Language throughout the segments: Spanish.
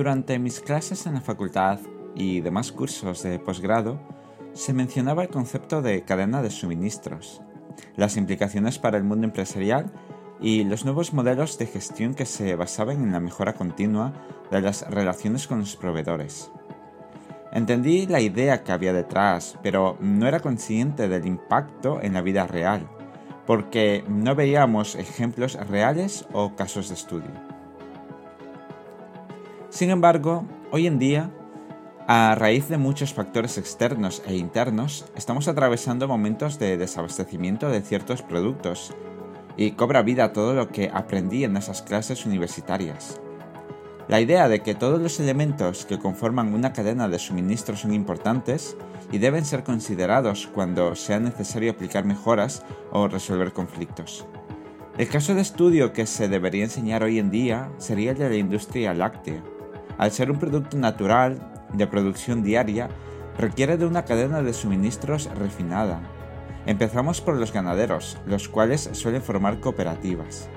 Durante mis clases en la facultad y demás cursos de posgrado, se mencionaba el concepto de cadena de suministros, las implicaciones para el mundo empresarial y los nuevos modelos de gestión que se basaban en la mejora continua de las relaciones con los proveedores. Entendí la idea que había detrás, pero no era consciente del impacto en la vida real, porque no veíamos ejemplos reales o casos de estudio. Sin embargo, hoy en día, a raíz de muchos factores externos e internos, estamos atravesando momentos de desabastecimiento de ciertos productos y cobra vida todo lo que aprendí en esas clases universitarias. La idea de que todos los elementos que conforman una cadena de suministro son importantes y deben ser considerados cuando sea necesario aplicar mejoras o resolver conflictos. El caso de estudio que se debería enseñar hoy en día sería el de la industria láctea. Al ser un producto natural, de producción diaria, requiere de una cadena de suministros refinada, Empezamos por los ganaderos, los cuales suelen formar cooperativas.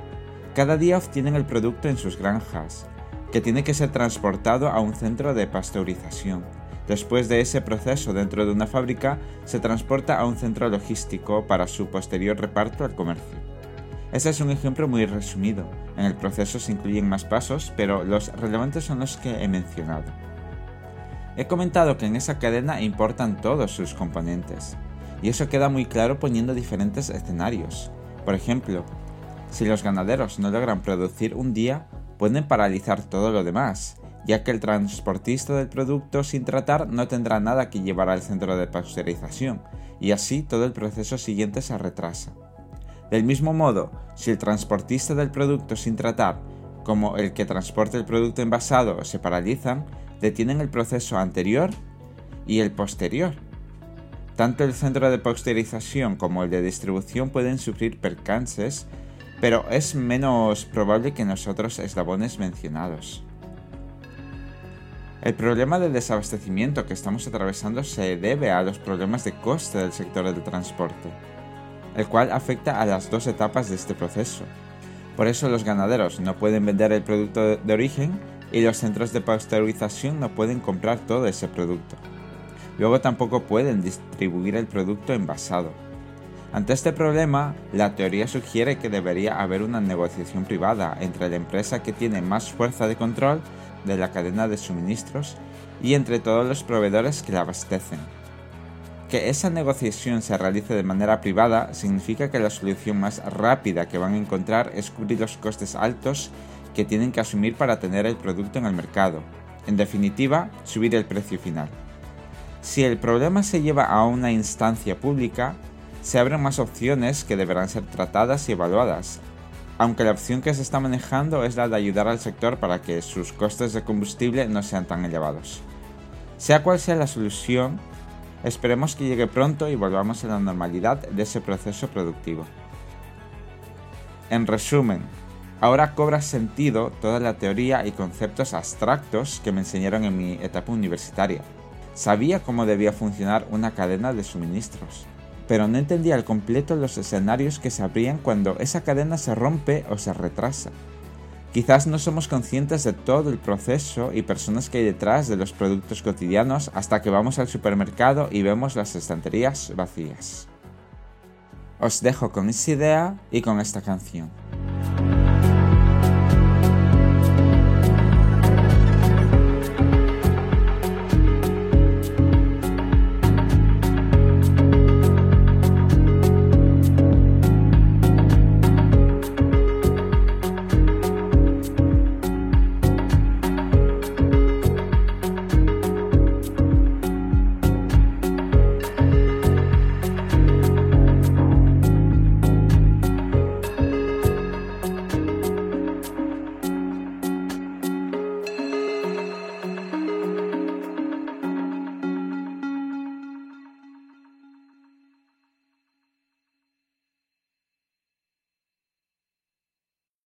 Cada día obtienen el producto en sus granjas, que tiene que ser transportado a un centro de pasteurización. Después de ese proceso dentro de una fábrica, se transporta a un centro logístico para su posterior reparto al comercio. Este es un ejemplo muy resumido. En el proceso se incluyen más pasos, pero los relevantes son los que he mencionado. He comentado que en esa cadena importan todos sus componentes, y eso queda muy claro poniendo diferentes escenarios. Por ejemplo, si los ganaderos no logran producir un día, pueden paralizar todo lo demás, ya que el transportista del producto sin tratar no tendrá nada que llevar al centro de pasteurización, y así todo el proceso siguiente se retrasa. Del mismo modo, si el transportista del producto sin tratar, como el que transporta el producto envasado, se paralizan, detienen el proceso anterior y el posterior, tanto el centro de posterización como el de distribución pueden sufrir percances, pero es menos probable que en los otros eslabones mencionados. El problema de desabastecimiento que estamos atravesando se debe a los problemas de coste del sector del transporte, el cual afecta a las dos etapas de este proceso. Por eso los ganaderos no pueden vender el producto de origen y los centros de pasteurización no pueden comprar todo ese producto. Luego tampoco pueden distribuir el producto envasado. Ante este problema, la teoría sugiere que debería haber una negociación privada entre la empresa que tiene más fuerza de control de la cadena de suministros y entre todos los proveedores que la abastecen. Que esa negociación se realice de manera privada significa que la solución más rápida que van a encontrar es cubrir los costes altos que tienen que asumir para tener el producto en el mercado. En definitiva, subir el precio final. Si el problema se lleva a una instancia pública, se abren más opciones que deberán ser tratadas y evaluadas, aunque la opción que se está manejando es la de ayudar al sector para que sus costes de combustible no sean tan elevados. Sea cual sea la solución, esperemos que llegue pronto y volvamos a la normalidad de ese proceso productivo. En resumen, ahora cobra sentido toda la teoría y conceptos abstractos que me enseñaron en mi etapa universitaria Sabía cómo debía funcionar una cadena de suministros, pero no entendía al completo los escenarios que se abrían cuando esa cadena se rompe o se retrasa. Quizás no somos conscientes de todo el proceso y personas que hay detrás de los productos cotidianos hasta que vamos al supermercado y vemos las estanterías vacías. Os dejo con esa idea y con esta canción.